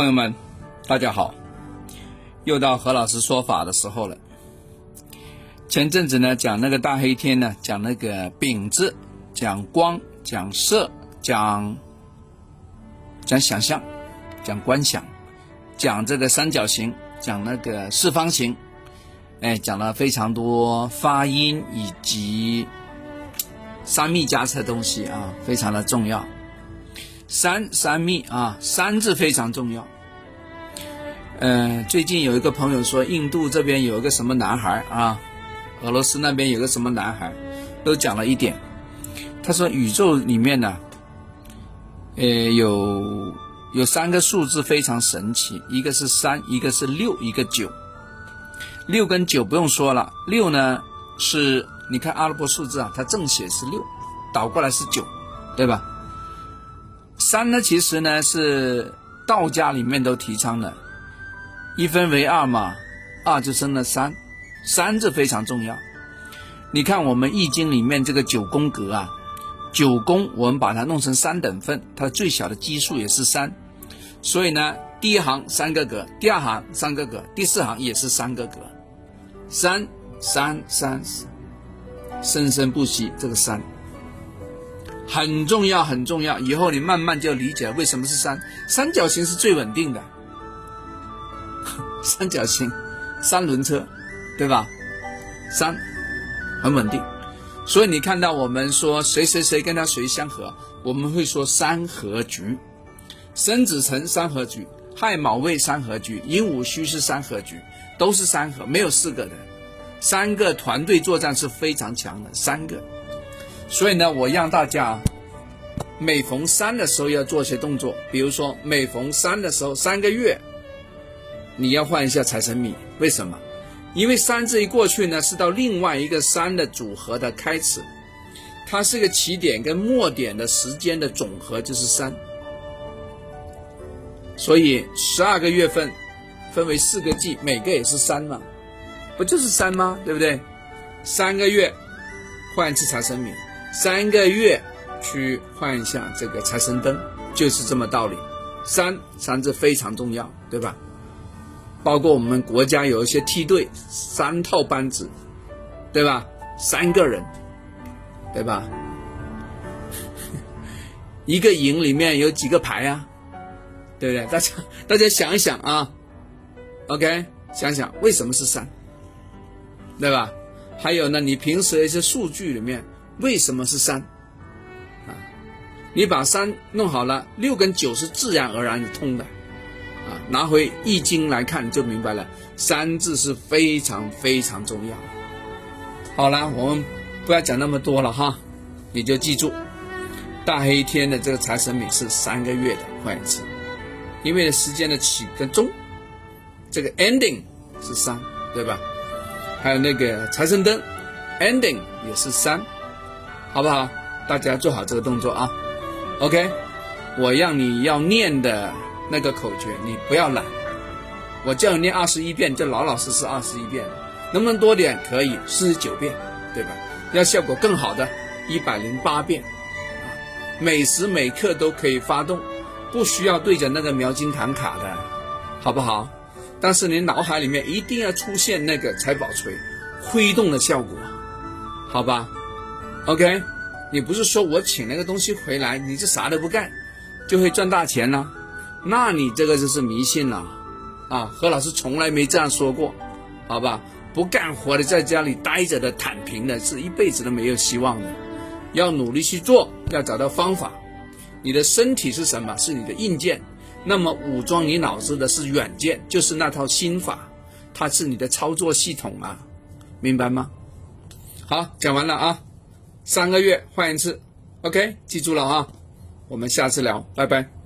朋友们，大家好，又到何老师说法的时候了。前阵子呢，讲那个大黑天呢，讲那个饼字，讲光，讲色，讲讲想象，讲观想，讲这个三角形，讲那个四方形，哎，讲了非常多发音以及三密加测东西啊，非常的重要。三三密啊，三字非常重要。嗯，最近有一个朋友说，印度这边有一个什么男孩啊，俄罗斯那边有个什么男孩，都讲了一点。他说宇宙里面呢，呃，有有三个数字非常神奇，一个是三，一个是六，一个九。六跟九不用说了，六呢是你看阿拉伯数字啊，它正写是六，倒过来是九，对吧？三呢，其实呢是道家里面都提倡的，一分为二嘛，二就生了三，三字非常重要。你看我们易经里面这个九宫格啊，九宫我们把它弄成三等份，它最小的基数也是三，所以呢，第一行三个格，第二行三个格，第四行也是三个格，三三三，生生不息，这个三。很重要，很重要。以后你慢慢就理解为什么是三三角形是最稳定的。三角形，三轮车，对吧？三很稳定，所以你看到我们说谁谁谁跟他谁相合，我们会说三合局。申子辰三合局，亥卯未三合局，寅午戌是三合局，都是三合，没有四个的。三个团队作战是非常强的，三个。所以呢，我让大家每逢三的时候要做些动作，比如说每逢三的时候，三个月你要换一下财神米。为什么？因为三这一过去呢，是到另外一个三的组合的开始，它是个起点跟末点的时间的总和就是三。所以十二个月份分为四个季，每个也是三嘛，不就是三吗？对不对？三个月换一次财神米。三个月去换一下这个财神灯，就是这么道理。三三字非常重要，对吧？包括我们国家有一些梯队，三套班子，对吧？三个人，对吧？一个营里面有几个排啊？对不对？大家大家想一想啊，OK，想想为什么是三，对吧？还有呢，你平时的一些数据里面。为什么是三？啊，你把三弄好了，六跟九是自然而然的通的，啊，拿回易经来看就明白了，三字是非常非常重要。好了，我们不要讲那么多了哈，你就记住，大黑天的这个财神米是三个月的换一次，因为时间的起跟终，这个 ending 是三，对吧？还有那个财神灯 ending 也是三。好不好？大家做好这个动作啊！OK，我让你要念的那个口诀，你不要懒。我叫你念二十一遍，就老老实实二十一遍。能不能多点？可以，四十九遍，对吧？要效果更好的，一百零八遍。每时每刻都可以发动，不需要对着那个描金弹卡的，好不好？但是你脑海里面一定要出现那个财宝锤挥动的效果，好吧？OK，你不是说我请那个东西回来，你就啥都不干，就会赚大钱呢？那你这个就是迷信了啊！何老师从来没这样说过，好吧？不干活的，在家里待着的，躺平的，是一辈子都没有希望的。要努力去做，要找到方法。你的身体是什么？是你的硬件。那么武装你脑子的是软件，就是那套心法，它是你的操作系统啊，明白吗？好，讲完了啊。三个月换一次，OK，记住了啊，我们下次聊，拜拜。